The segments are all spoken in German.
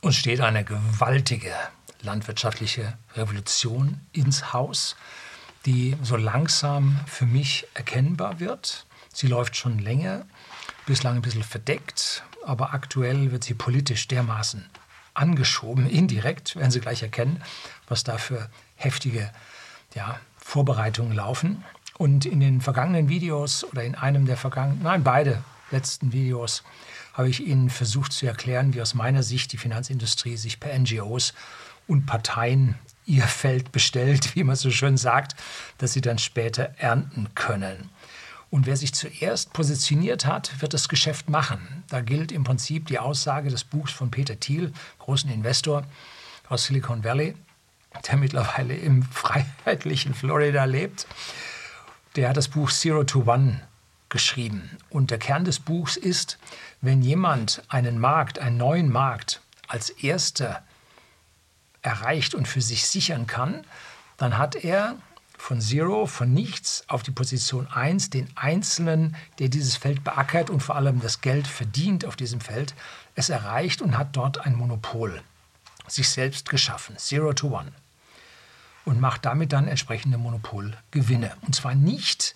Uns steht eine gewaltige landwirtschaftliche Revolution ins Haus, die so langsam für mich erkennbar wird. Sie läuft schon länger, bislang ein bisschen verdeckt, aber aktuell wird sie politisch dermaßen angeschoben, indirekt, werden Sie gleich erkennen, was da für heftige ja, Vorbereitungen laufen. Und in den vergangenen Videos oder in einem der vergangenen, nein, beide letzten Videos habe ich Ihnen versucht zu erklären, wie aus meiner Sicht die Finanzindustrie sich per NGOs und Parteien ihr Feld bestellt, wie man so schön sagt, dass sie dann später ernten können. Und wer sich zuerst positioniert hat, wird das Geschäft machen. Da gilt im Prinzip die Aussage des Buchs von Peter Thiel, großen Investor aus Silicon Valley, der mittlerweile im freiheitlichen Florida lebt. Der hat das Buch Zero to One geschrieben. Und der Kern des Buchs ist, wenn jemand einen Markt, einen neuen Markt als erster erreicht und für sich sichern kann, dann hat er von Zero, von nichts auf die Position 1, den Einzelnen, der dieses Feld beackert und vor allem das Geld verdient auf diesem Feld, es erreicht und hat dort ein Monopol sich selbst geschaffen, Zero to One, und macht damit dann entsprechende Monopolgewinne. Und zwar nicht,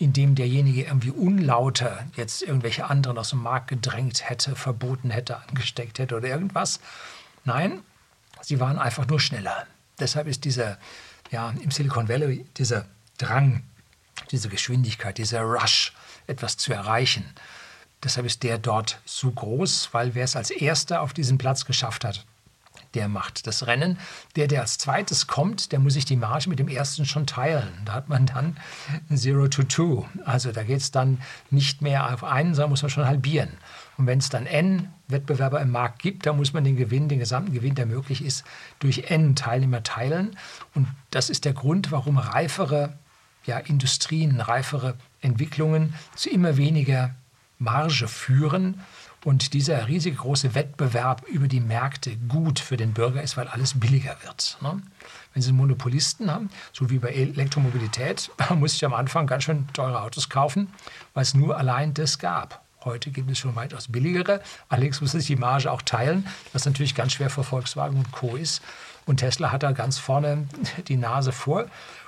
indem derjenige irgendwie unlauter jetzt irgendwelche anderen aus dem Markt gedrängt hätte, verboten hätte, angesteckt hätte oder irgendwas. Nein, sie waren einfach nur schneller. Deshalb ist dieser ja, im Silicon Valley dieser Drang, diese Geschwindigkeit, dieser Rush, etwas zu erreichen. Deshalb ist der dort so groß, weil wer es als erster auf diesen Platz geschafft hat, der macht das Rennen. Der, der als zweites kommt, der muss sich die Marge mit dem ersten schon teilen. Da hat man dann Zero to Two. Also da geht es dann nicht mehr auf einen, sondern muss man schon halbieren. Und wenn es dann N Wettbewerber im Markt gibt, dann muss man den Gewinn, den gesamten Gewinn, der möglich ist, durch N Teilnehmer teilen. Und das ist der Grund, warum reifere ja, Industrien, reifere Entwicklungen zu immer weniger Marge führen und dieser riesige große Wettbewerb über die Märkte gut für den Bürger ist, weil alles billiger wird. Ne? Wenn Sie einen Monopolisten haben, so wie bei Elektromobilität, muss ich am Anfang ganz schön teure Autos kaufen, weil es nur allein das gab. Heute gibt es schon weitaus billigere. Allerdings muss sich die Marge auch teilen, was natürlich ganz schwer für Volkswagen und Co. ist. Und Tesla hat da ganz vorne die Nase vor,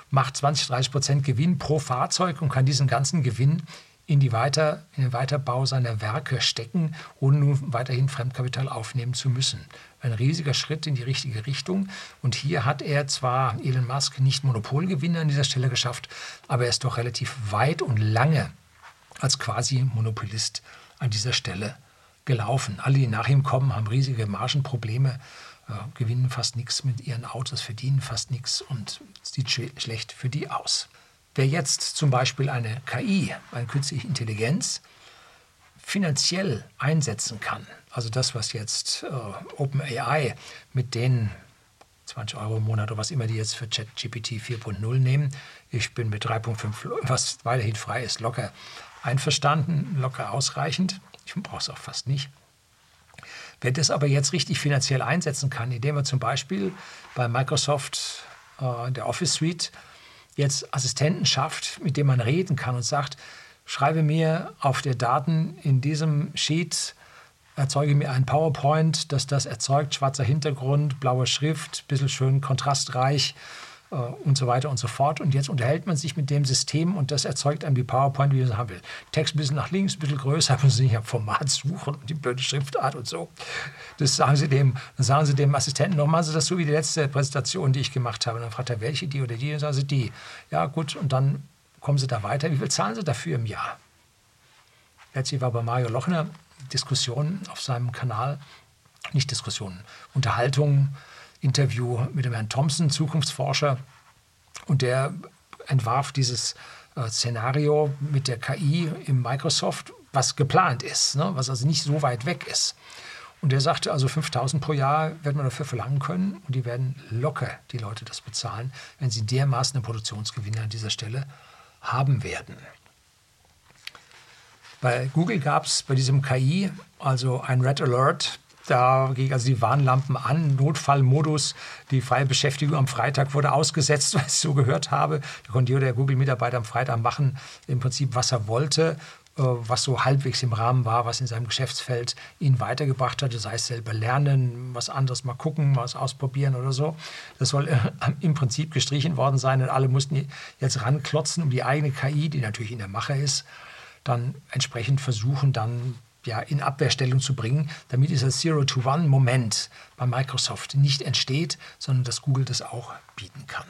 macht 20, 30 Prozent Gewinn pro Fahrzeug und kann diesen ganzen Gewinn in, die Weiter, in den Weiterbau seiner Werke stecken, ohne nun weiterhin Fremdkapital aufnehmen zu müssen. Ein riesiger Schritt in die richtige Richtung. Und hier hat er zwar Elon Musk nicht Monopolgewinne an dieser Stelle geschafft, aber er ist doch relativ weit und lange als quasi Monopolist an dieser Stelle gelaufen. Alle, die nach ihm kommen, haben riesige Margenprobleme, äh, gewinnen fast nichts mit ihren Autos, verdienen fast nichts und sieht sch schlecht für die aus. Wer jetzt zum Beispiel eine KI, eine künstliche Intelligenz, finanziell einsetzen kann, also das, was jetzt äh, OpenAI mit den 20 Euro im Monat oder was immer die jetzt für ChatGPT 4.0 nehmen, ich bin mit 3.5, was weiterhin frei ist, locker einverstanden, locker ausreichend. Ich brauche es auch fast nicht. Wer das aber jetzt richtig finanziell einsetzen kann, indem er zum Beispiel bei Microsoft äh, der Office Suite jetzt Assistenten schafft, mit dem man reden kann und sagt, schreibe mir auf der Daten in diesem Sheet, erzeuge mir ein PowerPoint, das das erzeugt, schwarzer Hintergrund, blaue Schrift, bisschen schön kontrastreich äh, und so weiter und so fort. Und jetzt unterhält man sich mit dem System und das erzeugt einem die PowerPoint, wie man es haben will. Text ein bisschen nach links, ein bisschen größer, müssen Sie ja Format suchen und die blöde Schriftart und so. Das sagen Sie dem, dann sagen Sie dem Assistenten, noch machen Sie das so wie die letzte Präsentation, die ich gemacht habe. Und dann fragt er, welche, die oder die? Dann sagen Sie die. Ja, gut, und dann kommen Sie da weiter. Wie viel zahlen Sie dafür im Jahr? Letztlich war bei Mario Lochner Diskussion auf seinem Kanal, nicht Diskussionen, Unterhaltungen, Interview mit dem Herrn Thompson, Zukunftsforscher, und der entwarf dieses äh, Szenario mit der KI im Microsoft, was geplant ist, ne? was also nicht so weit weg ist. Und der sagte also 5000 pro Jahr werden wir dafür verlangen können und die werden locker die Leute das bezahlen, wenn sie dermaßen einen Produktionsgewinn an dieser Stelle haben werden. Bei Google gab es bei diesem KI also ein Red Alert da ging also die Warnlampen an, Notfallmodus. Die freie Beschäftigung am Freitag wurde ausgesetzt, was ich so gehört habe. Da konnte jeder Google-Mitarbeiter am Freitag machen, im Prinzip, was er wollte. was so halbwegs im Rahmen war, was in seinem Geschäftsfeld ihn weitergebracht hatte, sei es selber lernen, was anderes mal gucken, was ausprobieren oder so. Das soll äh, im Prinzip gestrichen worden sein und alle mussten jetzt ranklotzen, um die eigene KI, die natürlich in der Mache ist, dann entsprechend versuchen, dann ja, in Abwehrstellung zu bringen, damit dieser Zero-to-One-Moment bei Microsoft nicht entsteht, sondern dass Google das auch bieten kann.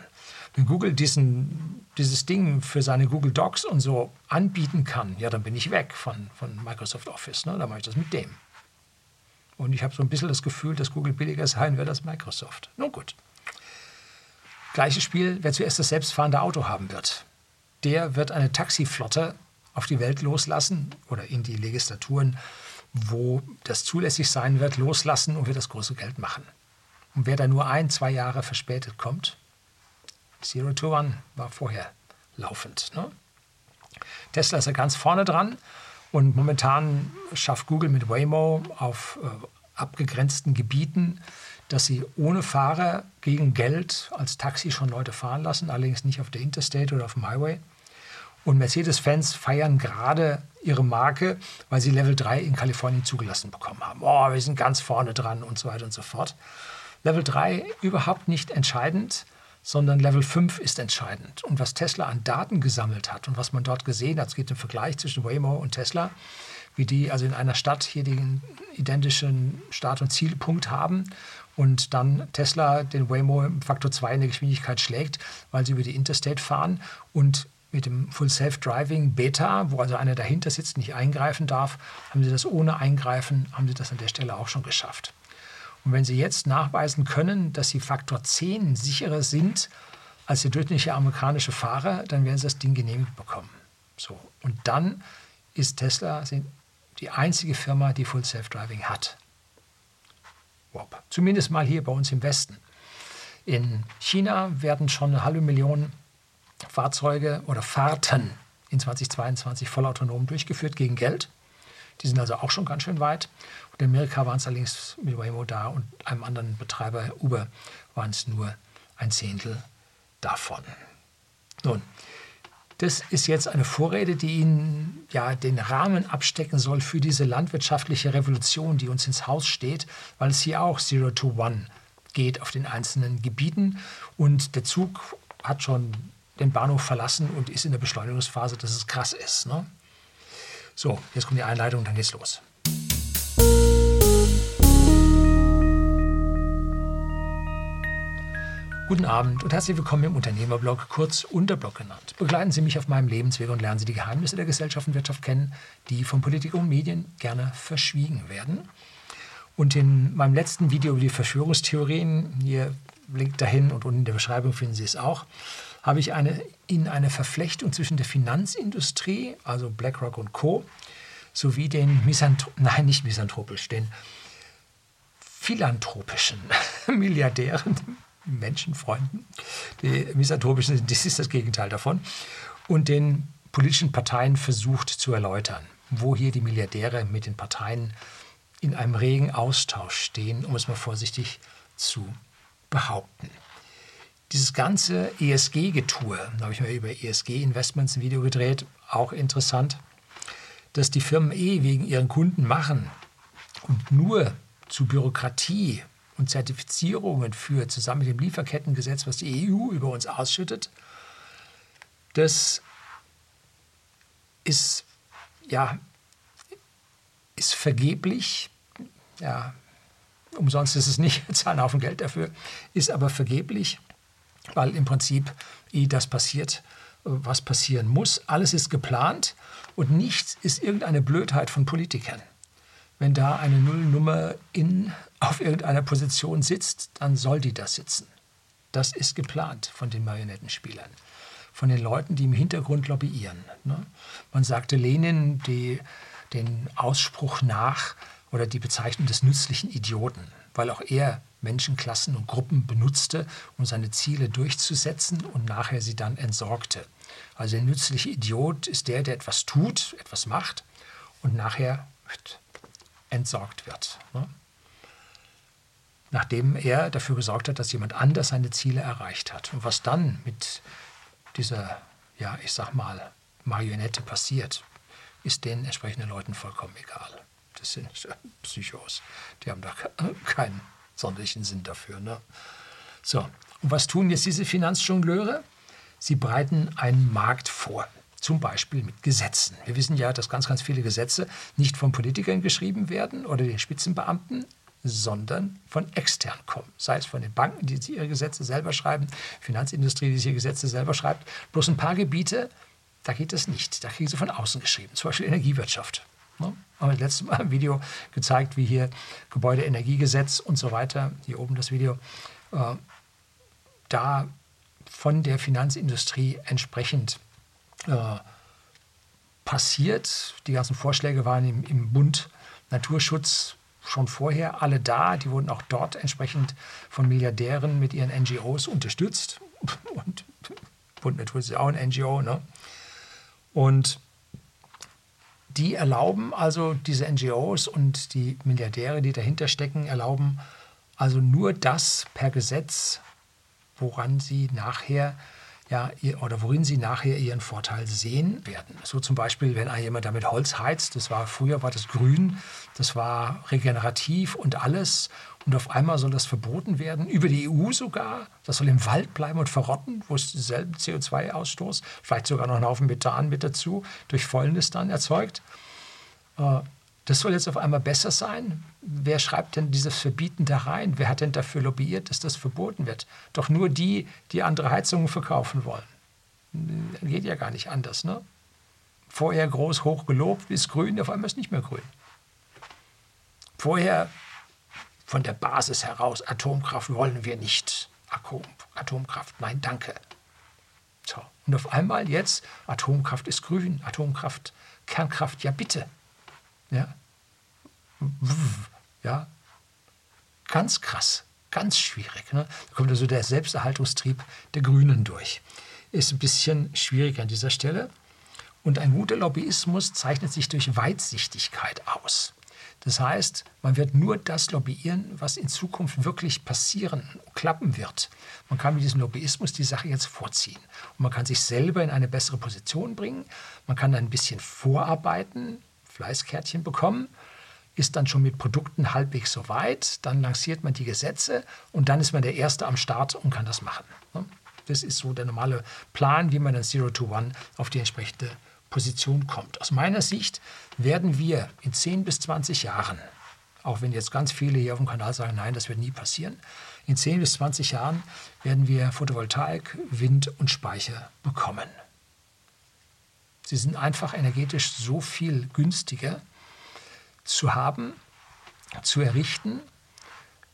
Wenn Google diesen, dieses Ding für seine Google Docs und so anbieten kann, ja, dann bin ich weg von, von Microsoft Office. Ne? Dann mache ich das mit dem. Und ich habe so ein bisschen das Gefühl, dass Google billiger sein wird als Microsoft. Nun gut. Gleiches Spiel, wer zuerst das selbstfahrende Auto haben wird, der wird eine Taxiflotte auf die Welt loslassen oder in die Legislaturen, wo das zulässig sein wird, loslassen und wird das große Geld machen. Und wer da nur ein, zwei Jahre verspätet kommt, Zero to One war vorher laufend. Ne? Tesla ist ja ganz vorne dran und momentan schafft Google mit Waymo auf äh, abgegrenzten Gebieten, dass sie ohne Fahrer gegen Geld als Taxi schon Leute fahren lassen, allerdings nicht auf der Interstate oder auf dem Highway. Und Mercedes-Fans feiern gerade ihre Marke, weil sie Level 3 in Kalifornien zugelassen bekommen haben. Oh, wir sind ganz vorne dran und so weiter und so fort. Level 3 überhaupt nicht entscheidend, sondern Level 5 ist entscheidend. Und was Tesla an Daten gesammelt hat und was man dort gesehen hat, es gibt einen Vergleich zwischen Waymo und Tesla, wie die also in einer Stadt hier den identischen Start- und Zielpunkt haben und dann Tesla den Waymo im Faktor 2 in der Geschwindigkeit schlägt, weil sie über die Interstate fahren und mit dem Full Self-Driving Beta, wo also einer dahinter sitzt, nicht eingreifen darf, haben sie das ohne Eingreifen, haben sie das an der Stelle auch schon geschafft. Und wenn sie jetzt nachweisen können, dass sie Faktor 10 sicherer sind als der durchschnittliche amerikanische Fahrer, dann werden sie das Ding genehmigt bekommen. So. Und dann ist Tesla die einzige Firma, die Full Self-Driving hat. Zumindest mal hier bei uns im Westen. In China werden schon eine halbe Million Fahrzeuge oder Fahrten in 2022 vollautonom durchgeführt gegen Geld. Die sind also auch schon ganz schön weit. Und in Amerika waren es allerdings mit Waymo da und einem anderen Betreiber, Uber, waren es nur ein Zehntel davon. Nun, das ist jetzt eine Vorrede, die Ihnen ja den Rahmen abstecken soll für diese landwirtschaftliche Revolution, die uns ins Haus steht, weil es hier auch Zero to One geht auf den einzelnen Gebieten. Und der Zug hat schon den Bahnhof verlassen und ist in der Beschleunigungsphase, dass es krass ist. Ne? So, jetzt kommt die Einleitung und dann geht's los. Guten Abend und herzlich willkommen im Unternehmerblog, kurz Unterblog genannt. Begleiten Sie mich auf meinem Lebensweg und lernen Sie die Geheimnisse der Gesellschaft und Wirtschaft kennen, die von Politik und Medien gerne verschwiegen werden. Und in meinem letzten Video über die Verschwörungstheorien, hier Link dahin und unten in der Beschreibung finden Sie es auch, habe ich eine, Ihnen eine Verflechtung zwischen der Finanzindustrie, also BlackRock und Co., sowie den Misanthrop nein, nicht misanthropisch, den philanthropischen Milliardären, Menschenfreunden, die misanthropischen, das ist das Gegenteil davon, und den politischen Parteien versucht zu erläutern, wo hier die Milliardäre mit den Parteien in einem regen Austausch stehen, um es mal vorsichtig zu behaupten. Dieses ganze ESG-Getue, da habe ich mir über ESG-Investments ein Video gedreht, auch interessant, dass die Firmen eh wegen ihren Kunden machen und nur zu Bürokratie und Zertifizierungen führt, zusammen mit dem Lieferkettengesetz, was die EU über uns ausschüttet, das ist, ja, ist vergeblich. Ja, umsonst ist es nicht, zahlen Haufen Geld dafür, ist aber vergeblich weil im Prinzip eh das passiert, was passieren muss. Alles ist geplant und nichts ist irgendeine Blödheit von Politikern. Wenn da eine Nullnummer in, auf irgendeiner Position sitzt, dann soll die da sitzen. Das ist geplant von den Marionettenspielern, von den Leuten, die im Hintergrund lobbyieren. Ne? Man sagte Lenin die, den Ausspruch nach oder die Bezeichnung des nützlichen Idioten, weil auch er Menschenklassen und Gruppen benutzte, um seine Ziele durchzusetzen und nachher sie dann entsorgte. Also der nützliche Idiot ist der, der etwas tut, etwas macht und nachher entsorgt wird. Ne? Nachdem er dafür gesorgt hat, dass jemand anders seine Ziele erreicht hat. Und was dann mit dieser, ja, ich sag mal, Marionette passiert, ist den entsprechenden Leuten vollkommen egal. Das sind Psychos. Die haben da keinen sonderlichen Sinn dafür. Ne? So, und was tun jetzt diese Finanzjongleure? Sie breiten einen Markt vor, zum Beispiel mit Gesetzen. Wir wissen ja, dass ganz, ganz viele Gesetze nicht von Politikern geschrieben werden oder den Spitzenbeamten, sondern von extern kommen. Sei es von den Banken, die ihre Gesetze selber schreiben, Finanzindustrie, die ihre Gesetze selber schreibt. Bloß ein paar Gebiete, da geht das nicht. Da kriegen sie von außen geschrieben, zum Beispiel Energiewirtschaft. Ne? Haben wir letztes Mal im Video gezeigt, wie hier Gebäudeenergiegesetz und so weiter, hier oben das Video, äh, da von der Finanzindustrie entsprechend äh, passiert. Die ganzen Vorschläge waren im, im Bund Naturschutz schon vorher alle da. Die wurden auch dort entsprechend von Milliardären mit ihren NGOs unterstützt. Und Bund Naturschutz ist auch ein NGO. Ne? Und die erlauben also, diese NGOs und die Milliardäre, die dahinter stecken, erlauben also nur das per Gesetz, woran sie nachher ja, oder worin sie nachher ihren Vorteil sehen werden. So zum Beispiel, wenn jemand damit Holz heizt, das war früher war das grün, das war regenerativ und alles und auf einmal soll das verboten werden, über die EU sogar. Das soll im Wald bleiben und verrotten, wo es denselben CO2-Ausstoß, vielleicht sogar noch einen Haufen Methan mit dazu, durch Fäulnis dann erzeugt. Das soll jetzt auf einmal besser sein. Wer schreibt denn dieses Verbieten da rein? Wer hat denn dafür lobbyiert, dass das verboten wird? Doch nur die, die andere Heizungen verkaufen wollen. Geht ja gar nicht anders. Ne? Vorher groß hoch gelobt, ist grün, auf einmal ist nicht mehr grün. Vorher von der Basis heraus, Atomkraft wollen wir nicht. Atom, Atomkraft, nein, danke. So. Und auf einmal jetzt, Atomkraft ist grün, Atomkraft, Kernkraft, ja bitte. Ja, ja. ganz krass, ganz schwierig. Ne? Da kommt also der Selbsterhaltungstrieb der Grünen durch. Ist ein bisschen schwierig an dieser Stelle. Und ein guter Lobbyismus zeichnet sich durch Weitsichtigkeit aus. Das heißt, man wird nur das lobbyieren, was in Zukunft wirklich passieren, klappen wird. Man kann mit diesem Lobbyismus die Sache jetzt vorziehen. Und man kann sich selber in eine bessere Position bringen. Man kann ein bisschen vorarbeiten, Fleißkärtchen bekommen, ist dann schon mit Produkten halbwegs so weit. Dann lanciert man die Gesetze und dann ist man der Erste am Start und kann das machen. Das ist so der normale Plan, wie man dann Zero to One auf die entsprechende Position kommt. Aus meiner Sicht werden wir in 10 bis 20 Jahren, auch wenn jetzt ganz viele hier auf dem Kanal sagen, nein, das wird nie passieren, in 10 bis 20 Jahren werden wir Photovoltaik, Wind und Speicher bekommen. Sie sind einfach energetisch so viel günstiger zu haben, zu errichten,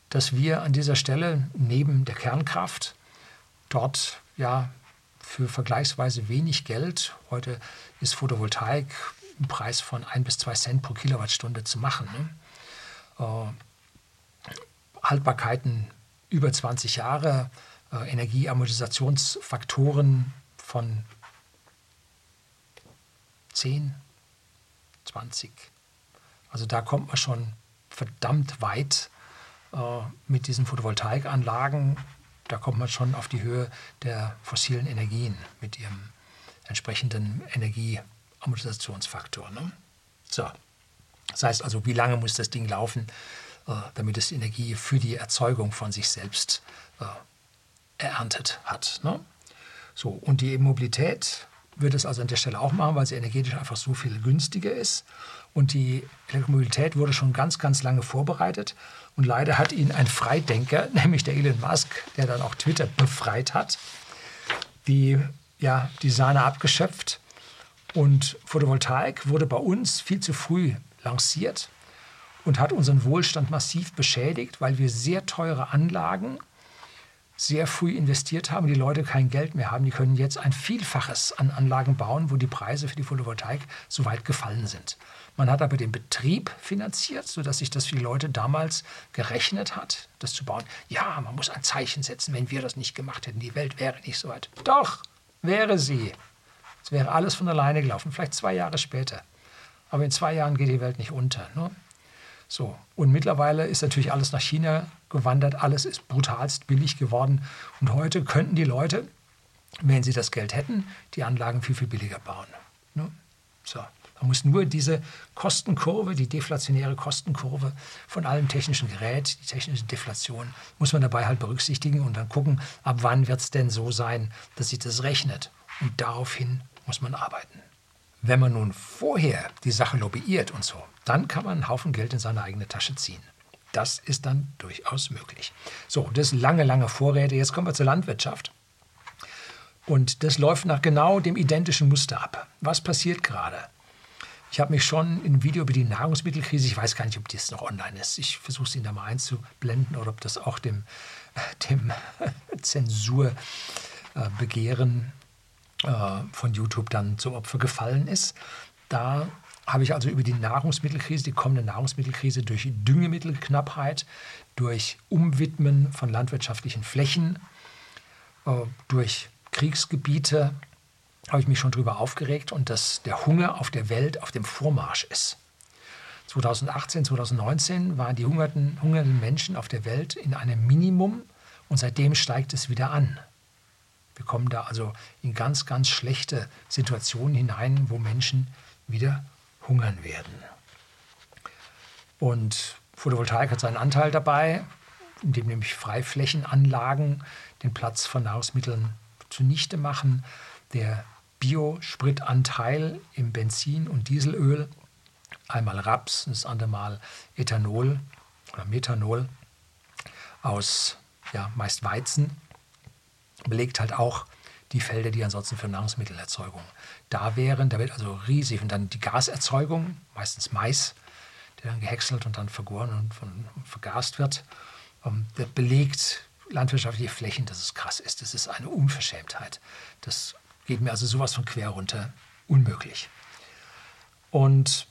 dass wir an dieser Stelle neben der Kernkraft dort ja für vergleichsweise wenig Geld, heute ist Photovoltaik im Preis von 1 bis 2 Cent pro Kilowattstunde zu machen. Ne? Äh, Haltbarkeiten über 20 Jahre, äh, Energieamortisationsfaktoren von 10, 20. Also da kommt man schon verdammt weit äh, mit diesen Photovoltaikanlagen da kommt man schon auf die Höhe der fossilen Energien mit ihrem entsprechenden Energieamortisationsfaktor. Ne? So. Das heißt also, wie lange muss das Ding laufen, äh, damit es Energie für die Erzeugung von sich selbst äh, erntet hat. Ne? So, und die Mobilität wird es also an der Stelle auch machen, weil sie energetisch einfach so viel günstiger ist. Und die Elektromobilität wurde schon ganz, ganz lange vorbereitet. Und leider hat ihn ein Freidenker, nämlich der Elon Musk, der dann auch Twitter befreit hat, die, ja, die Sahne abgeschöpft. Und Photovoltaik wurde bei uns viel zu früh lanciert und hat unseren Wohlstand massiv beschädigt, weil wir sehr teure Anlagen sehr früh investiert haben, die Leute kein Geld mehr haben. Die können jetzt ein Vielfaches an Anlagen bauen, wo die Preise für die Photovoltaik so weit gefallen sind. Man hat aber den Betrieb finanziert, sodass sich das für die Leute damals gerechnet hat, das zu bauen. Ja, man muss ein Zeichen setzen, wenn wir das nicht gemacht hätten. Die Welt wäre nicht so weit. Doch, wäre sie. Es wäre alles von alleine gelaufen, vielleicht zwei Jahre später. Aber in zwei Jahren geht die Welt nicht unter. Ne? So. Und mittlerweile ist natürlich alles nach China gewandert, alles ist brutalst billig geworden. Und heute könnten die Leute, wenn sie das Geld hätten, die Anlagen viel, viel billiger bauen. Ne? So. Man muss nur diese Kostenkurve, die deflationäre Kostenkurve von allem technischen Gerät, die technische Deflation, muss man dabei halt berücksichtigen und dann gucken, ab wann wird es denn so sein, dass sich das rechnet. Und daraufhin muss man arbeiten. Wenn man nun vorher die Sache lobbyiert und so, dann kann man einen Haufen Geld in seine eigene Tasche ziehen. Das ist dann durchaus möglich. So, das sind lange, lange Vorräte. Jetzt kommen wir zur Landwirtschaft. Und das läuft nach genau dem identischen Muster ab. Was passiert gerade? Ich habe mich schon im Video über die Nahrungsmittelkrise, ich weiß gar nicht, ob das noch online ist, ich versuche es Ihnen da mal einzublenden oder ob das auch dem, dem Zensurbegehren äh, von YouTube dann zum Opfer gefallen ist. Da habe ich also über die Nahrungsmittelkrise, die kommende Nahrungsmittelkrise durch Düngemittelknappheit, durch Umwidmen von landwirtschaftlichen Flächen, äh, durch Kriegsgebiete, habe ich mich schon darüber aufgeregt und dass der Hunger auf der Welt auf dem Vormarsch ist. 2018, 2019 waren die hungernden, hungernden Menschen auf der Welt in einem Minimum und seitdem steigt es wieder an. Wir kommen da also in ganz, ganz schlechte Situationen hinein, wo Menschen wieder hungern werden. Und Photovoltaik hat seinen Anteil dabei, indem nämlich Freiflächenanlagen den Platz von Nahrungsmitteln zunichte machen. Der Biospritanteil im Benzin und Dieselöl, einmal Raps, das andere Mal Ethanol oder Methanol aus ja, meist Weizen, belegt halt auch die Felder, die ansonsten für Nahrungsmittelerzeugung da wären. Da wird also riesig. Und dann die Gaserzeugung, meistens Mais, der dann gehäckselt und dann vergoren und, von, vergast wird. Um, der belegt landwirtschaftliche Flächen, dass es krass ist. Das ist eine Unverschämtheit. Das geht mir also sowas von quer runter. Unmöglich. Und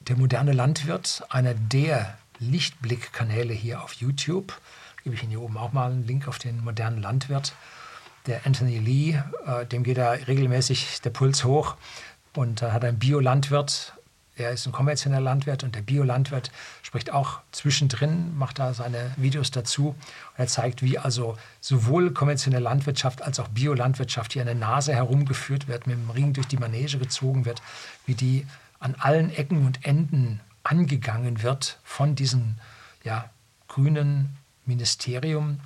der moderne Landwirt, einer der Lichtblickkanäle hier auf YouTube, gebe ich Ihnen hier oben auch mal einen Link auf den modernen Landwirt, der Anthony Lee, äh, dem geht da regelmäßig der Puls hoch und äh, hat einen Biolandwirt. Er ist ein kommerzieller Landwirt und der Biolandwirt spricht auch zwischendrin, macht da seine Videos dazu. Und er zeigt, wie also sowohl konventionelle Landwirtschaft als auch Biolandwirtschaft hier an der Nase herumgeführt wird, mit dem Ring durch die Manege gezogen wird, wie die an allen Ecken und Enden angegangen wird von diesem ja, grünen Ministerium.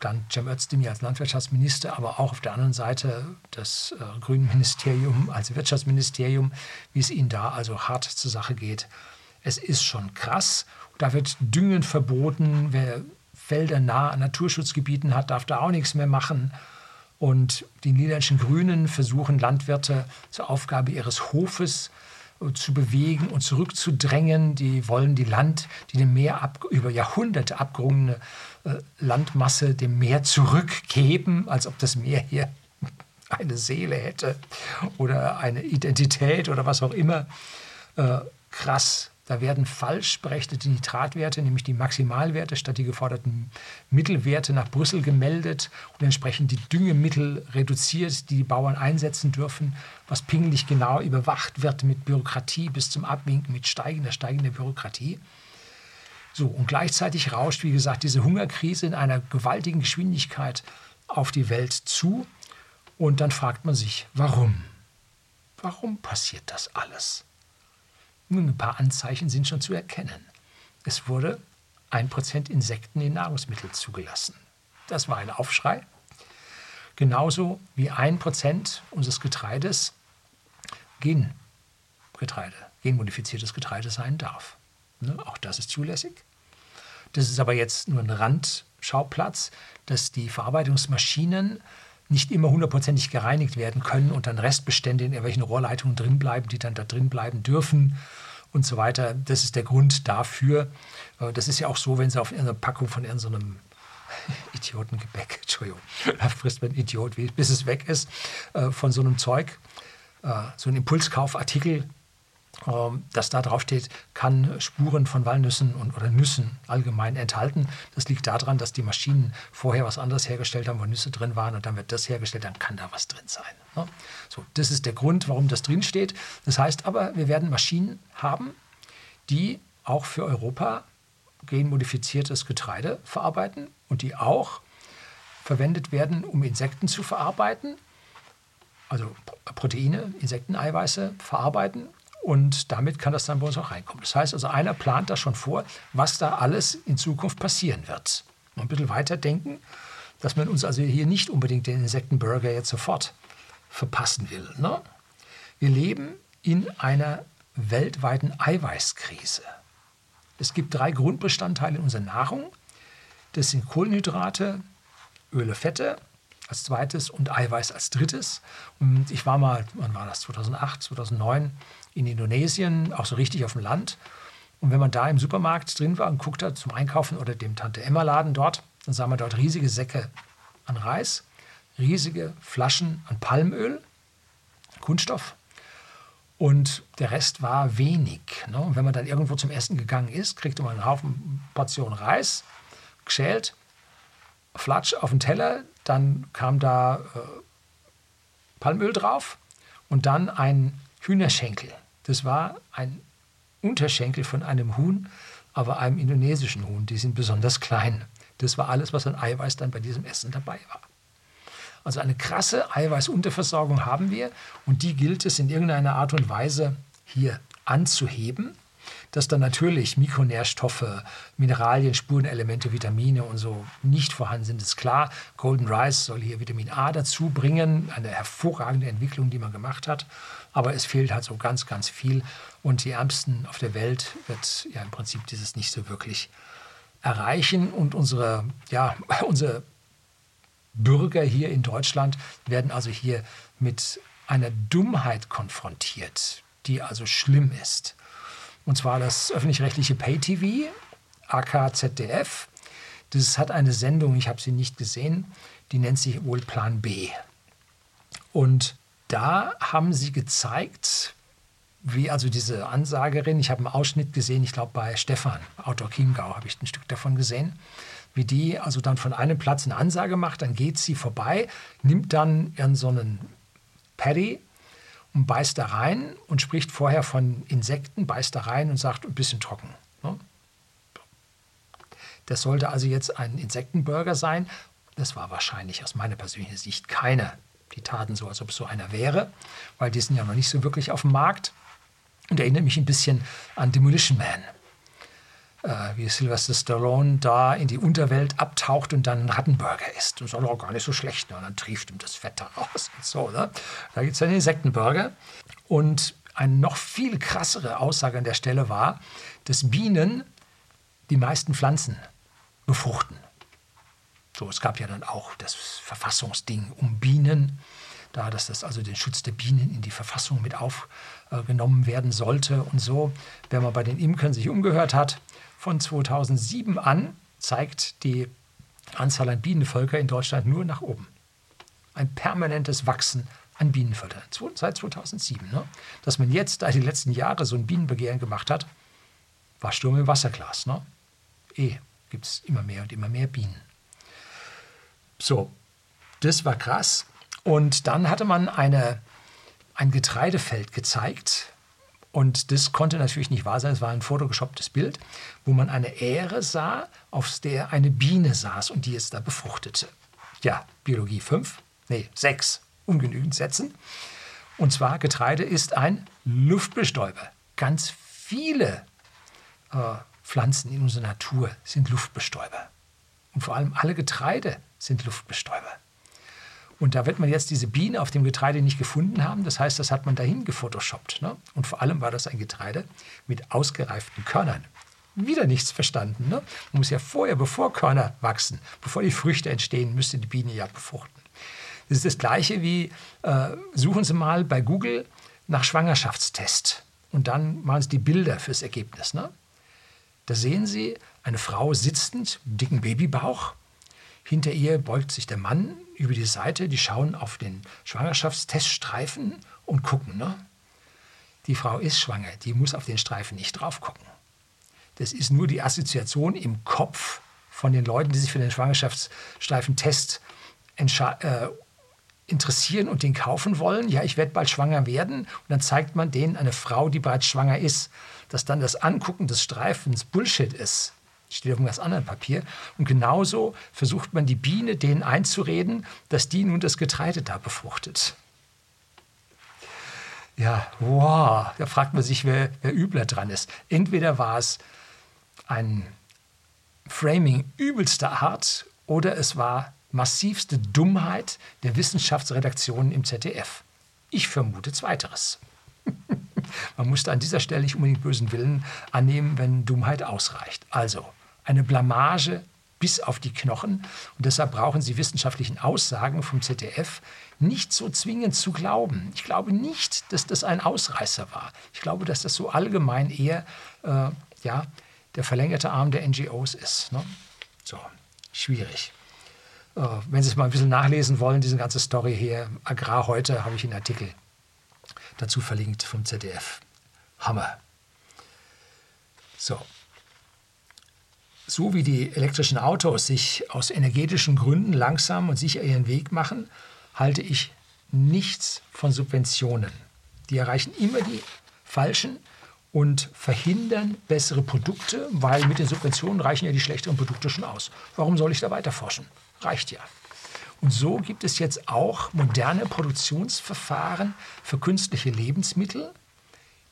Dann Cem Özdemir als Landwirtschaftsminister, aber auch auf der anderen Seite das äh, Grünen Ministerium als Wirtschaftsministerium, wie es ihnen da also hart zur Sache geht. Es ist schon krass. Da wird Düngen verboten. Wer Felder nah an Naturschutzgebieten hat, darf da auch nichts mehr machen. Und die niederländischen Grünen versuchen Landwirte zur Aufgabe ihres Hofes äh, zu bewegen und zurückzudrängen. Die wollen die Land, die dem Meer ab, über Jahrhunderte abgerungene Landmasse dem Meer zurückgeben, als ob das Meer hier eine Seele hätte oder eine Identität oder was auch immer. Äh, krass. Da werden falsch berechnete Nitratwerte, nämlich die Maximalwerte statt die geforderten Mittelwerte nach Brüssel gemeldet und entsprechend die Düngemittel reduziert, die die Bauern einsetzen dürfen, was pingelig genau überwacht wird mit Bürokratie bis zum Abwinken, mit steigender, steigender Bürokratie. So, und gleichzeitig rauscht, wie gesagt, diese Hungerkrise in einer gewaltigen Geschwindigkeit auf die Welt zu. Und dann fragt man sich, warum? Warum passiert das alles? Nun, ein paar Anzeichen sind schon zu erkennen. Es wurde 1% Insekten in Nahrungsmittel zugelassen. Das war ein Aufschrei. Genauso wie 1% unseres Getreides Gengetreide, genmodifiziertes Getreide sein darf. Ne? Auch das ist zulässig. Das ist aber jetzt nur ein Randschauplatz, dass die Verarbeitungsmaschinen nicht immer hundertprozentig gereinigt werden können und dann Restbestände in irgendwelchen Rohrleitungen drin bleiben, die dann da drin bleiben dürfen und so weiter. Das ist der Grund dafür. Äh, das ist ja auch so, wenn Sie auf irgendeiner Packung von irgendeinem Idiotengebäck, Entschuldigung, da frisst man Idiot, bis es weg ist, äh, von so einem Zeug, äh, so ein Impulskaufartikel ähm, das da drauf steht, kann Spuren von Walnüssen und, oder Nüssen allgemein enthalten. Das liegt daran, dass die Maschinen vorher was anderes hergestellt haben, wo Nüsse drin waren und dann wird das hergestellt, dann kann da was drin sein. Ne? So, das ist der Grund, warum das drin steht. Das heißt aber, wir werden Maschinen haben, die auch für Europa genmodifiziertes Getreide verarbeiten und die auch verwendet werden, um Insekten zu verarbeiten also Proteine, Insekteneiweiße verarbeiten und damit kann das dann bei uns auch reinkommen. Das heißt also, einer plant da schon vor, was da alles in Zukunft passieren wird. Und ein bisschen weiter denken, dass man uns also hier nicht unbedingt den Insektenburger jetzt sofort verpassen will. Ne? Wir leben in einer weltweiten Eiweißkrise. Es gibt drei Grundbestandteile in unserer Nahrung. Das sind Kohlenhydrate, Öle, Fette als zweites und Eiweiß als drittes. Und ich war mal, wann war das, 2008, 2009 in Indonesien, auch so richtig auf dem Land. Und wenn man da im Supermarkt drin war und guckte zum Einkaufen oder dem Tante-Emma-Laden dort, dann sah man dort riesige Säcke an Reis, riesige Flaschen an Palmöl, Kunststoff. Und der Rest war wenig. Ne? Und wenn man dann irgendwo zum Essen gegangen ist, kriegte man einen Haufen Portion Reis, geschält, Flatsch auf den Teller, dann kam da äh, Palmöl drauf und dann ein Hühnerschenkel. Das war ein Unterschenkel von einem Huhn, aber einem indonesischen Huhn. Die sind besonders klein. Das war alles, was an Eiweiß dann bei diesem Essen dabei war. Also eine krasse Eiweißunterversorgung haben wir und die gilt es in irgendeiner Art und Weise hier anzuheben dass dann natürlich Mikronährstoffe, Mineralien, Spurenelemente, Vitamine und so nicht vorhanden sind, ist klar. Golden Rice soll hier Vitamin A dazu bringen, eine hervorragende Entwicklung, die man gemacht hat. Aber es fehlt halt so ganz, ganz viel. Und die Ärmsten auf der Welt wird ja im Prinzip dieses nicht so wirklich erreichen. Und unsere, ja, unsere Bürger hier in Deutschland werden also hier mit einer Dummheit konfrontiert, die also schlimm ist. Und zwar das öffentlich-rechtliche Pay-TV, AKZDF. Das hat eine Sendung, ich habe sie nicht gesehen, die nennt sich wohl Plan B. Und da haben sie gezeigt, wie also diese Ansagerin, ich habe einen Ausschnitt gesehen, ich glaube bei Stefan, Autor Chiemgau, habe ich ein Stück davon gesehen, wie die also dann von einem Platz eine Ansage macht, dann geht sie vorbei, nimmt dann ihren so einen Paddy und beißt da rein und spricht vorher von Insekten, beißt da rein und sagt, ein bisschen trocken. Ne? Das sollte also jetzt ein Insektenburger sein. Das war wahrscheinlich aus meiner persönlichen Sicht keiner. Die taten so, als ob es so einer wäre, weil die sind ja noch nicht so wirklich auf dem Markt. Und erinnert mich ein bisschen an Demolition Man äh, wie Sylvester Stallone da in die Unterwelt abtaucht und dann einen Rattenburger isst. Das ist auch gar nicht so schlecht. Ne? Dann trieft ihm das Fett da raus und so. Ne? Da gibt es einen Insektenburger. Und eine noch viel krassere Aussage an der Stelle war, dass Bienen die meisten Pflanzen befruchten. So, es gab ja dann auch das Verfassungsding um Bienen, da dass das also den Schutz der Bienen in die Verfassung mit aufgenommen werden sollte und so. Wenn man bei den Imkern sich umgehört hat, von 2007 an zeigt die Anzahl an Bienenvölker in Deutschland nur nach oben. Ein permanentes Wachsen an Bienenvölkern seit 2007. Ne? Dass man jetzt, da die letzten Jahre so ein Bienenbegehren gemacht hat, war Sturm im Wasserglas. Ne? Eh gibt es immer mehr und immer mehr Bienen. So, das war krass. Und dann hatte man eine, ein Getreidefeld gezeigt, und das konnte natürlich nicht wahr sein, es war ein photoshopptes Bild, wo man eine Ähre sah, auf der eine Biene saß und die es da befruchtete. Ja, Biologie 5, nee, 6, ungenügend setzen. Und zwar, Getreide ist ein Luftbestäuber. Ganz viele äh, Pflanzen in unserer Natur sind Luftbestäuber. Und vor allem alle Getreide sind Luftbestäuber. Und da wird man jetzt diese Biene auf dem Getreide nicht gefunden haben. Das heißt, das hat man dahin gefotoshoppt. Ne? Und vor allem war das ein Getreide mit ausgereiften Körnern. Wieder nichts verstanden. Ne? Man muss ja vorher, bevor Körner wachsen, bevor die Früchte entstehen, müsste die Biene ja befruchten. Das ist das Gleiche wie, äh, suchen Sie mal bei Google nach Schwangerschaftstest. Und dann machen Sie die Bilder fürs Ergebnis. Ne? Da sehen Sie eine Frau sitzend, dicken Babybauch. Hinter ihr beugt sich der Mann über die Seite, die schauen auf den Schwangerschaftsteststreifen und gucken. Ne? Die Frau ist schwanger, die muss auf den Streifen nicht drauf gucken. Das ist nur die Assoziation im Kopf von den Leuten, die sich für den Schwangerschaftsstreifentest äh, interessieren und den kaufen wollen. Ja, ich werde bald schwanger werden. Und dann zeigt man denen eine Frau, die bereits schwanger ist. Dass dann das Angucken des Streifens Bullshit ist, steht auf einem ganz anderen Papier. Und genauso versucht man die Biene denen einzureden, dass die nun das Getreide da befruchtet. Ja, wow, da fragt man sich, wer, wer übler dran ist. Entweder war es ein Framing übelster Art oder es war massivste Dummheit der Wissenschaftsredaktionen im ZDF. Ich vermute zweiteres. Man musste an dieser Stelle nicht unbedingt bösen Willen annehmen, wenn Dummheit ausreicht. Also eine Blamage bis auf die Knochen. Und deshalb brauchen Sie wissenschaftlichen Aussagen vom ZDF nicht so zwingend zu glauben. Ich glaube nicht, dass das ein Ausreißer war. Ich glaube, dass das so allgemein eher äh, ja, der verlängerte Arm der NGOs ist. Ne? So, schwierig. Äh, wenn Sie es mal ein bisschen nachlesen wollen, diese ganze Story hier, Agrar heute, habe ich einen Artikel dazu verlinkt vom ZDF. Hammer. So. So wie die elektrischen Autos sich aus energetischen Gründen langsam und sicher ihren Weg machen, halte ich nichts von Subventionen. Die erreichen immer die Falschen und verhindern bessere Produkte, weil mit den Subventionen reichen ja die schlechteren Produkte schon aus. Warum soll ich da weiter forschen? Reicht ja. Und so gibt es jetzt auch moderne Produktionsverfahren für künstliche Lebensmittel,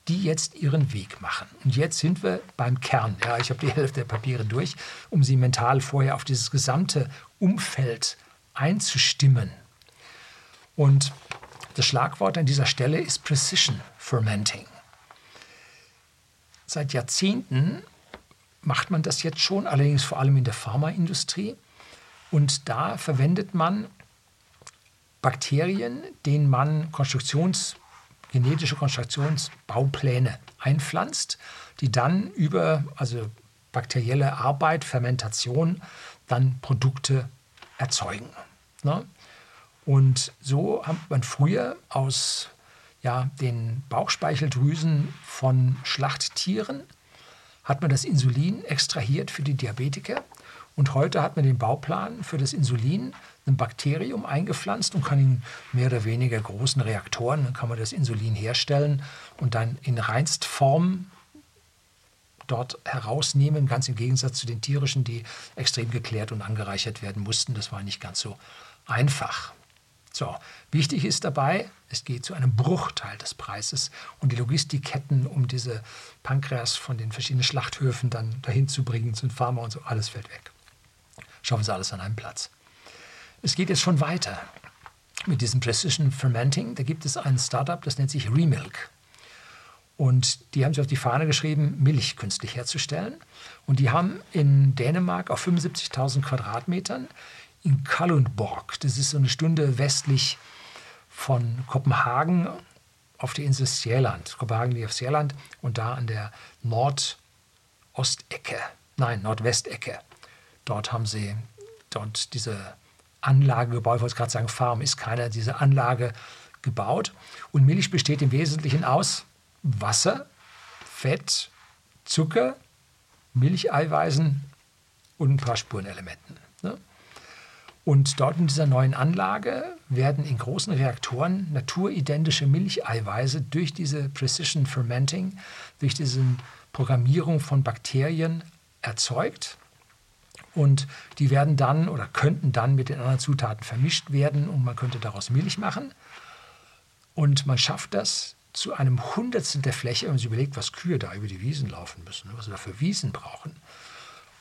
die jetzt ihren Weg machen. Und jetzt sind wir beim Kern. Ja, ich habe die Hälfte der Papiere durch, um sie mental vorher auf dieses gesamte Umfeld einzustimmen. Und das Schlagwort an dieser Stelle ist Precision Fermenting. Seit Jahrzehnten macht man das jetzt schon, allerdings vor allem in der Pharmaindustrie. Und da verwendet man Bakterien, denen man Konstruktions, genetische Konstruktionsbaupläne einpflanzt, die dann über also bakterielle Arbeit, Fermentation, dann Produkte erzeugen. Ne? Und so hat man früher aus ja, den Bauchspeicheldrüsen von Schlachttieren hat man das Insulin extrahiert für die Diabetiker und heute hat man den Bauplan für das Insulin, ein Bakterium eingepflanzt und kann in mehr oder weniger großen Reaktoren, dann kann man das Insulin herstellen und dann in Reinstform dort herausnehmen, ganz im Gegensatz zu den tierischen, die extrem geklärt und angereichert werden mussten. Das war nicht ganz so einfach. So, wichtig ist dabei, es geht zu einem Bruchteil des Preises und die Logistikketten, um diese Pankreas von den verschiedenen Schlachthöfen dann dahin zu bringen, zu den Pharma und so, alles fällt weg schaffen sie alles an einem Platz. Es geht jetzt schon weiter mit diesem Precision Fermenting. Da gibt es ein Startup, das nennt sich Remilk. Und die haben sich auf die Fahne geschrieben, Milch künstlich herzustellen. Und die haben in Dänemark auf 75.000 Quadratmetern in Kalundborg, das ist so eine Stunde westlich von Kopenhagen auf der Insel Sjælland. Kopenhagen liegt auf Sjælland und da an der Nordostecke, nein, Nordwestecke Dort haben sie dort diese Anlage gebaut. Ich wollte gerade sagen, Farm ist keiner, diese Anlage gebaut. Und Milch besteht im Wesentlichen aus Wasser, Fett, Zucker, Milcheiweißen und ein paar Spurenelementen. Ne? Und dort in dieser neuen Anlage werden in großen Reaktoren naturidentische Milcheiweiße durch diese Precision Fermenting, durch diese Programmierung von Bakterien erzeugt. Und die werden dann oder könnten dann mit den anderen Zutaten vermischt werden und man könnte daraus Milch machen. Und man schafft das zu einem Hundertstel der Fläche, wenn man sich überlegt, was Kühe da über die Wiesen laufen müssen, was sie da für Wiesen brauchen.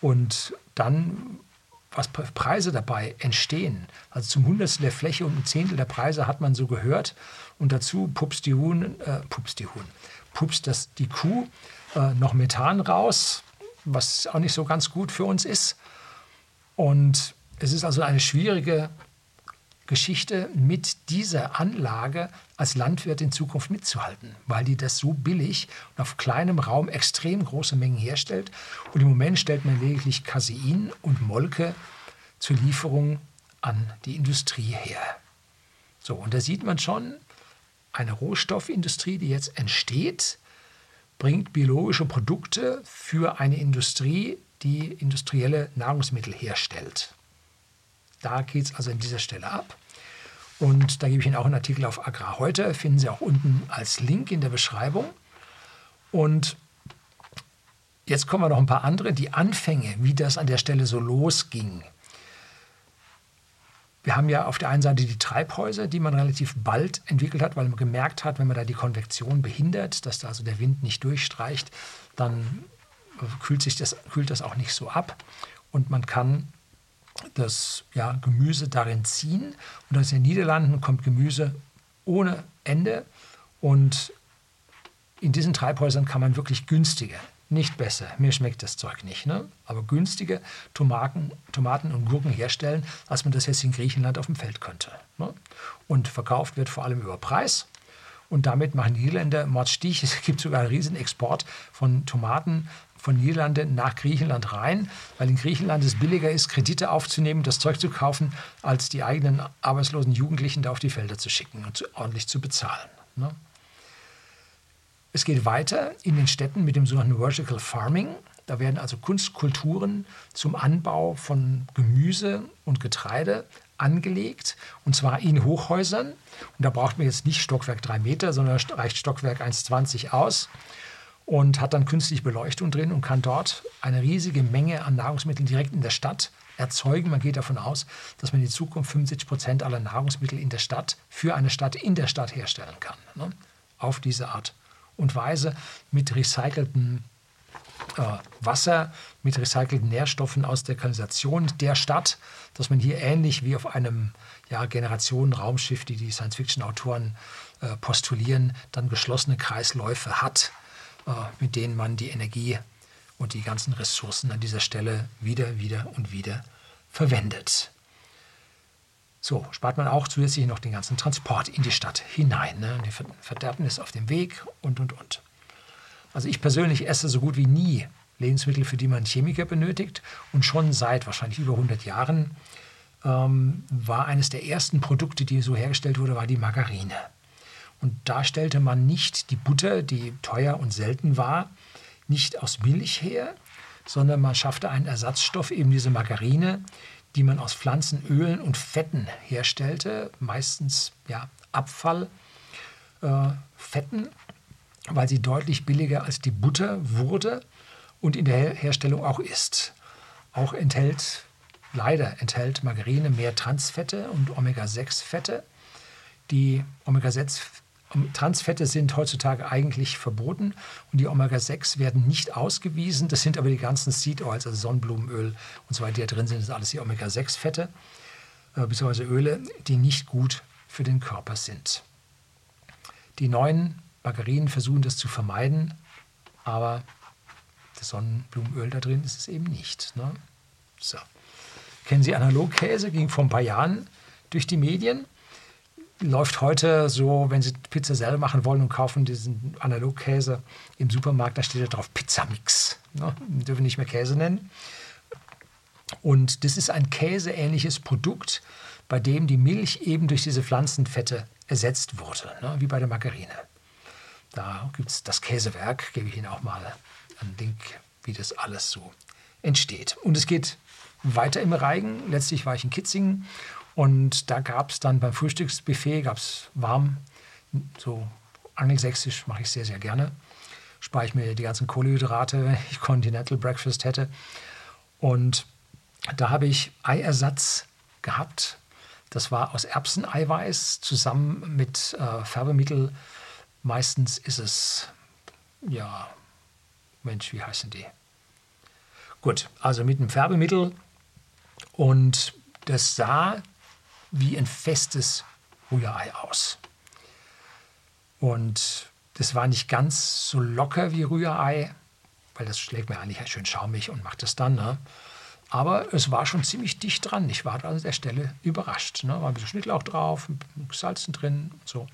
Und dann, was Preise dabei entstehen. Also zum Hundertstel der Fläche und ein Zehntel der Preise hat man so gehört. Und dazu pupst die Huhn, äh, pupst die Huhn, pupst das, die Kuh äh, noch Methan raus, was auch nicht so ganz gut für uns ist. Und es ist also eine schwierige Geschichte, mit dieser Anlage als Landwirt in Zukunft mitzuhalten, weil die das so billig und auf kleinem Raum extrem große Mengen herstellt. Und im Moment stellt man lediglich Casein und Molke zur Lieferung an die Industrie her. So, und da sieht man schon, eine Rohstoffindustrie, die jetzt entsteht, bringt biologische Produkte für eine Industrie, die industrielle Nahrungsmittel herstellt. Da geht es also an dieser Stelle ab. Und da gebe ich Ihnen auch einen Artikel auf Agrar heute, finden Sie auch unten als Link in der Beschreibung. Und jetzt kommen wir noch ein paar andere, die Anfänge, wie das an der Stelle so losging. wir haben ja auf der einen Seite die Treibhäuser, die man relativ bald entwickelt hat, weil man gemerkt hat, wenn man da die Konvektion behindert, dass da also der Wind nicht durchstreicht, dann kühlt, sich das, kühlt das auch nicht so ab. Und man kann das ja, Gemüse darin ziehen. Und aus den Niederlanden kommt Gemüse ohne Ende. Und in diesen Treibhäusern kann man wirklich günstige nicht besser. Mir schmeckt das Zeug nicht. Ne? Aber günstige Tomaten, Tomaten und Gurken herstellen, als man das jetzt in Griechenland auf dem Feld könnte. Ne? Und verkauft wird vor allem über Preis. Und damit machen die Niederländer Mordstich. Es gibt sogar einen riesen Export von Tomaten von Niederlande nach Griechenland rein, weil in Griechenland es billiger ist, Kredite aufzunehmen, das Zeug zu kaufen, als die eigenen arbeitslosen Jugendlichen da auf die Felder zu schicken und zu, ordentlich zu bezahlen. Ne? Es geht weiter in den Städten mit dem sogenannten Vertical Farming. Da werden also Kunstkulturen zum Anbau von Gemüse und Getreide angelegt, und zwar in Hochhäusern. Und da braucht man jetzt nicht Stockwerk 3 Meter, sondern reicht Stockwerk 1,20 aus und hat dann künstliche Beleuchtung drin und kann dort eine riesige Menge an Nahrungsmitteln direkt in der Stadt erzeugen. Man geht davon aus, dass man in Zukunft 75 Prozent aller Nahrungsmittel in der Stadt für eine Stadt in der Stadt herstellen kann. Ne? Auf diese Art und Weise mit recyceltem äh, Wasser, mit recycelten Nährstoffen aus der Kanalisation der Stadt, dass man hier ähnlich wie auf einem ja, Generationen-Raumschiff, die die Science-Fiction-Autoren äh, postulieren, dann geschlossene Kreisläufe hat, mit denen man die Energie und die ganzen Ressourcen an dieser Stelle wieder, wieder und wieder verwendet. So spart man auch zusätzlich noch den ganzen Transport in die Stadt hinein. Ne? Die Verderbnis auf dem Weg und, und, und. Also ich persönlich esse so gut wie nie Lebensmittel, für die man Chemiker benötigt. Und schon seit wahrscheinlich über 100 Jahren ähm, war eines der ersten Produkte, die so hergestellt wurde, war die Margarine. Und da stellte man nicht die Butter, die teuer und selten war, nicht aus Milch her, sondern man schaffte einen Ersatzstoff, eben diese Margarine, die man aus Pflanzenölen und Fetten herstellte, meistens ja, Abfallfetten, äh, weil sie deutlich billiger als die Butter wurde und in der Herstellung auch ist. Auch enthält, leider enthält Margarine mehr Transfette und Omega-6-Fette. Die Omega-6 Transfette sind heutzutage eigentlich verboten und die Omega-6 werden nicht ausgewiesen. Das sind aber die ganzen Seed Oils, also Sonnenblumenöl und so weiter, die da drin sind. Das sind alles die Omega-6-Fette, äh, beziehungsweise Öle, die nicht gut für den Körper sind. Die neuen Margarinen versuchen das zu vermeiden, aber das Sonnenblumenöl da drin ist es eben nicht. Ne? So. Kennen Sie Analogkäse? Ging vor ein paar Jahren durch die Medien läuft heute so, wenn Sie Pizza selber machen wollen und kaufen diesen Analogkäse im Supermarkt, da steht da drauf Pizzamix. Ne? Dürfen nicht mehr Käse nennen. Und das ist ein käseähnliches Produkt, bei dem die Milch eben durch diese Pflanzenfette ersetzt wurde, ne? wie bei der Margarine. Da gibt es das Käsewerk, gebe ich Ihnen auch mal einen Link, wie das alles so entsteht. Und es geht weiter im Reigen. Letztlich war ich in Kitzingen und da gab es dann beim Frühstücksbuffet, gab es warm, so angelsächsisch mache ich sehr, sehr gerne. Spare ich mir die ganzen Kohlenhydrate, wenn ich Continental Breakfast hätte. Und da habe ich Eiersatz gehabt. Das war aus Erbseneiweiß zusammen mit äh, Färbemittel. Meistens ist es, ja, Mensch, wie heißen die? Gut, also mit einem Färbemittel. Und das sah wie ein festes Rührei aus. Und das war nicht ganz so locker wie Rührei, weil das schlägt mir eigentlich schön schaumig und macht es dann. Ne? Aber es war schon ziemlich dicht dran. Ich war an der Stelle überrascht. Ne? War ein bisschen Schnittlauch drauf, Salzen drin und so.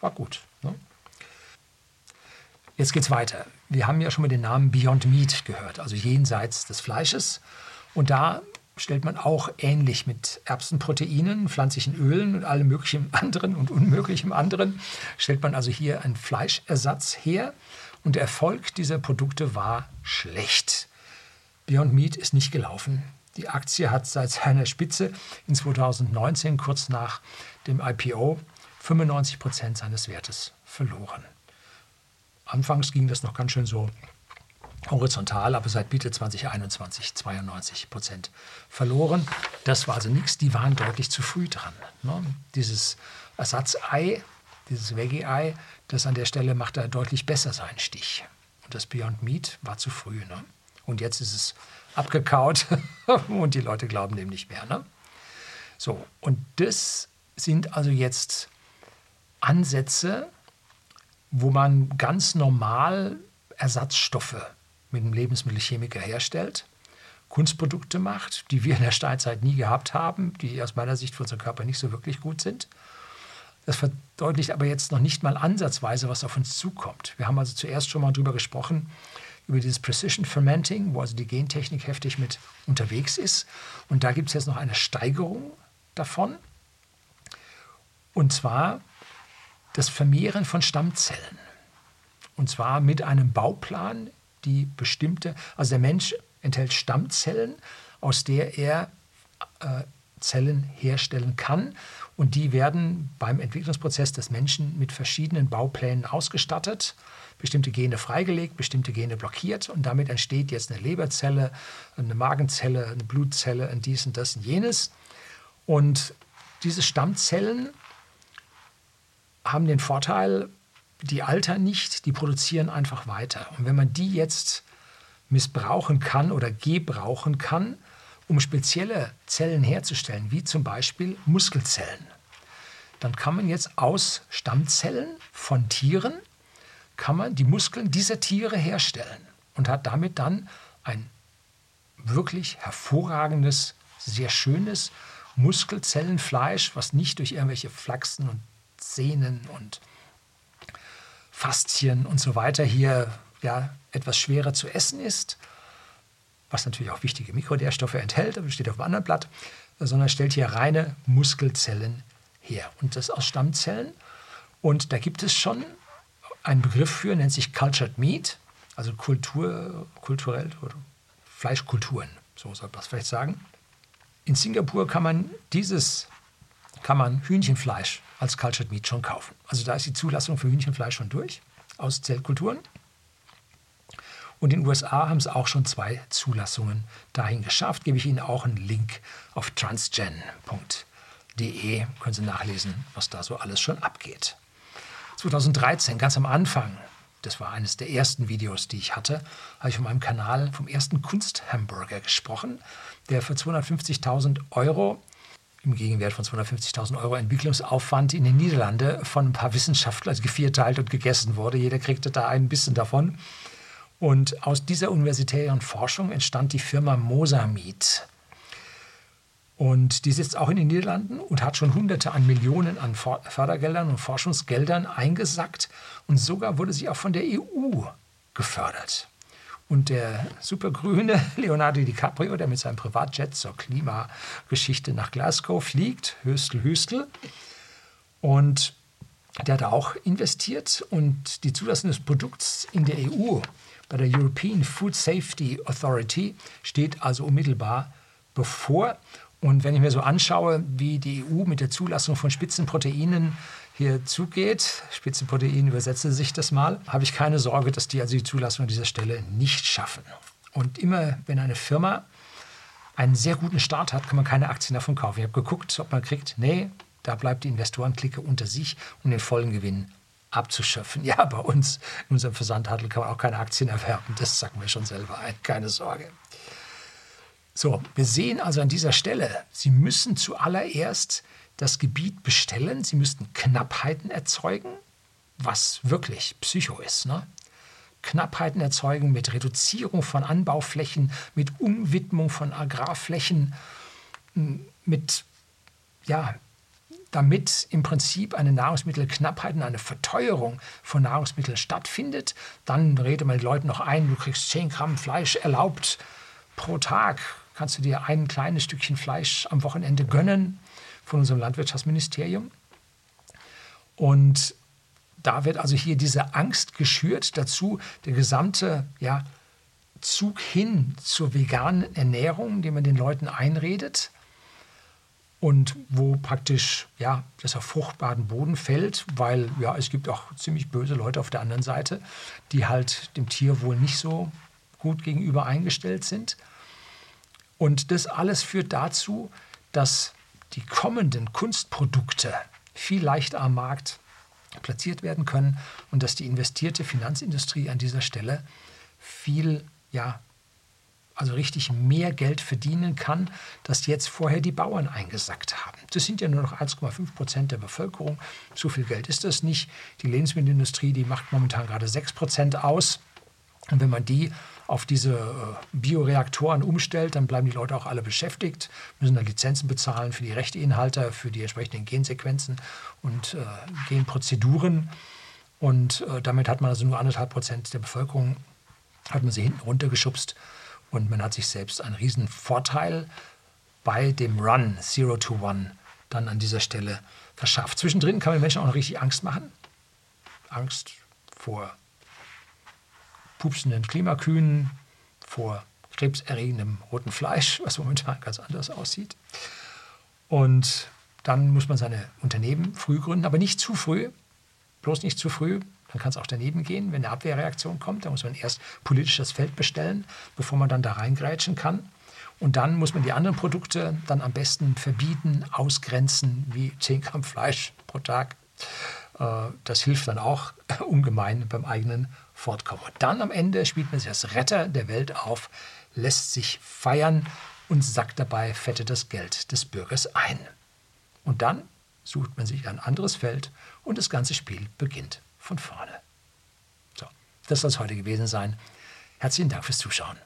War gut. Ne? Jetzt geht's weiter. Wir haben ja schon mal den Namen Beyond Meat gehört, also jenseits des Fleisches. Und da stellt man auch ähnlich mit Erbsenproteinen, pflanzlichen Ölen und allem möglichen anderen und unmöglichem anderen, stellt man also hier einen Fleischersatz her und der Erfolg dieser Produkte war schlecht. Beyond Meat ist nicht gelaufen. Die Aktie hat seit seiner Spitze in 2019, kurz nach dem IPO, 95 Prozent seines Wertes verloren. Anfangs ging das noch ganz schön so horizontal, aber seit Mitte 2021 92 Prozent verloren. Das war also nichts, die waren deutlich zu früh dran. Ne? Dieses Ersatzei, dieses Veggie-Ei, das an der Stelle macht da deutlich besser seinen Stich. Und das Beyond Meat war zu früh. Ne? Und jetzt ist es abgekaut und die Leute glauben dem nicht mehr. Ne? So, und das sind also jetzt Ansätze, wo man ganz normal Ersatzstoffe mit einem Lebensmittelchemiker herstellt, Kunstprodukte macht, die wir in der Steinzeit nie gehabt haben, die aus meiner Sicht für unseren Körper nicht so wirklich gut sind. Das verdeutlicht aber jetzt noch nicht mal ansatzweise, was auf uns zukommt. Wir haben also zuerst schon mal darüber gesprochen, über dieses Precision Fermenting, wo also die Gentechnik heftig mit unterwegs ist. Und da gibt es jetzt noch eine Steigerung davon. Und zwar das Vermehren von Stammzellen. Und zwar mit einem Bauplan, die bestimmte, also der Mensch enthält Stammzellen, aus der er äh, Zellen herstellen kann. Und die werden beim Entwicklungsprozess des Menschen mit verschiedenen Bauplänen ausgestattet, bestimmte Gene freigelegt, bestimmte Gene blockiert. Und damit entsteht jetzt eine Leberzelle, eine Magenzelle, eine Blutzelle, ein dies und das und jenes. Und diese Stammzellen haben den Vorteil, die altern nicht, die produzieren einfach weiter. Und wenn man die jetzt missbrauchen kann oder gebrauchen kann, um spezielle Zellen herzustellen, wie zum Beispiel Muskelzellen, dann kann man jetzt aus Stammzellen von Tieren kann man die Muskeln dieser Tiere herstellen und hat damit dann ein wirklich hervorragendes, sehr schönes Muskelzellenfleisch, was nicht durch irgendwelche Flachsen und Sehnen und Faszien und so weiter hier ja, etwas schwerer zu essen ist, was natürlich auch wichtige Mikronährstoffe enthält, aber steht auf dem anderen Blatt, sondern stellt hier reine Muskelzellen her. Und das aus Stammzellen. Und da gibt es schon einen Begriff für, nennt sich Cultured Meat, also Kultur, kulturell oder Fleischkulturen, so soll man es vielleicht sagen. In Singapur kann man dieses, kann man Hühnchenfleisch als Cultured Meat schon kaufen. Also da ist die Zulassung für Hühnchenfleisch schon durch aus Zellkulturen. Und in den USA haben es auch schon zwei Zulassungen dahin geschafft. Gebe ich Ihnen auch einen Link auf transgen.de. Können Sie nachlesen, was da so alles schon abgeht. 2013, ganz am Anfang, das war eines der ersten Videos, die ich hatte, habe ich von meinem Kanal vom ersten Kunsthamburger gesprochen, der für 250.000 Euro im Gegenwert von 250.000 Euro Entwicklungsaufwand in den Niederlanden von ein paar Wissenschaftlern gevierteilt und gegessen wurde. Jeder kriegte da ein bisschen davon. Und aus dieser universitären Forschung entstand die Firma Mosamid. Und die sitzt auch in den Niederlanden und hat schon Hunderte an Millionen an Fördergeldern und Forschungsgeldern eingesackt. Und sogar wurde sie auch von der EU gefördert. Und der supergrüne Leonardo DiCaprio, der mit seinem Privatjet zur Klimageschichte nach Glasgow fliegt, Höstel, Höstel. Und der hat auch investiert und die Zulassung des Produkts in der EU bei der European Food Safety Authority steht also unmittelbar bevor. Und wenn ich mir so anschaue, wie die EU mit der Zulassung von Spitzenproteinen hier zugeht, Spitzenprotein übersetze sich das mal, habe ich keine Sorge, dass die also die Zulassung an dieser Stelle nicht schaffen. Und immer wenn eine Firma einen sehr guten Start hat, kann man keine Aktien davon kaufen. Ich habe geguckt, ob man kriegt, nee, da bleibt die Investorenklicke unter sich, um den vollen Gewinn abzuschöpfen. Ja, bei uns in unserem Versandhandel kann man auch keine Aktien erwerben. Das sagen wir schon selber ein, keine Sorge. So, wir sehen also an dieser Stelle, Sie müssen zuallererst das Gebiet bestellen. Sie müssten Knappheiten erzeugen, was wirklich Psycho ist. Ne? Knappheiten erzeugen mit Reduzierung von Anbauflächen, mit Umwidmung von Agrarflächen, mit, ja, damit im Prinzip eine Nahrungsmittelknappheit und eine Verteuerung von Nahrungsmitteln stattfindet. Dann redet man den Leuten noch ein, du kriegst 10 Gramm Fleisch erlaubt pro Tag. Kannst du dir ein kleines Stückchen Fleisch am Wochenende gönnen von unserem Landwirtschaftsministerium. Und da wird also hier diese Angst geschürt, dazu der gesamte ja, Zug hin zur veganen Ernährung, den man den Leuten einredet und wo praktisch ja, das auf fruchtbaren Boden fällt, weil ja, es gibt auch ziemlich böse Leute auf der anderen Seite, die halt dem Tier wohl nicht so gut gegenüber eingestellt sind. Und das alles führt dazu, dass die kommenden Kunstprodukte viel leichter am Markt platziert werden können und dass die investierte Finanzindustrie an dieser Stelle viel, ja, also richtig mehr Geld verdienen kann, das jetzt vorher die Bauern eingesackt haben. Das sind ja nur noch 1,5 Prozent der Bevölkerung. So viel Geld ist das nicht. Die Lebensmittelindustrie, die macht momentan gerade 6 Prozent aus. Und wenn man die auf diese äh, Bioreaktoren umstellt, dann bleiben die Leute auch alle beschäftigt, müssen dann Lizenzen bezahlen für die Rechteinhalter, für die entsprechenden Gensequenzen und äh, Genprozeduren. Und äh, damit hat man also nur anderthalb Prozent der Bevölkerung, hat man sie hinten runtergeschubst und man hat sich selbst einen riesen Vorteil bei dem Run Zero to One dann an dieser Stelle verschafft. Zwischendrin kann man Menschen auch noch richtig Angst machen. Angst vor pupsenden Klimakühen, vor krebserregendem roten Fleisch, was momentan ganz anders aussieht. Und dann muss man seine Unternehmen früh gründen, aber nicht zu früh, bloß nicht zu früh. Dann kann es auch daneben gehen, wenn eine Abwehrreaktion kommt. Da muss man erst politisch das Feld bestellen, bevor man dann da reingrätschen kann. Und dann muss man die anderen Produkte dann am besten verbieten, ausgrenzen, wie 10 Gramm Fleisch pro Tag. Äh, das hilft dann auch ungemein beim eigenen Fortkommen. Und dann am Ende spielt man sich als Retter der Welt auf, lässt sich feiern und sackt dabei fette das Geld des Bürgers ein. Und dann sucht man sich ein anderes Feld und das ganze Spiel beginnt von vorne. So, das soll es heute gewesen sein. Herzlichen Dank fürs Zuschauen.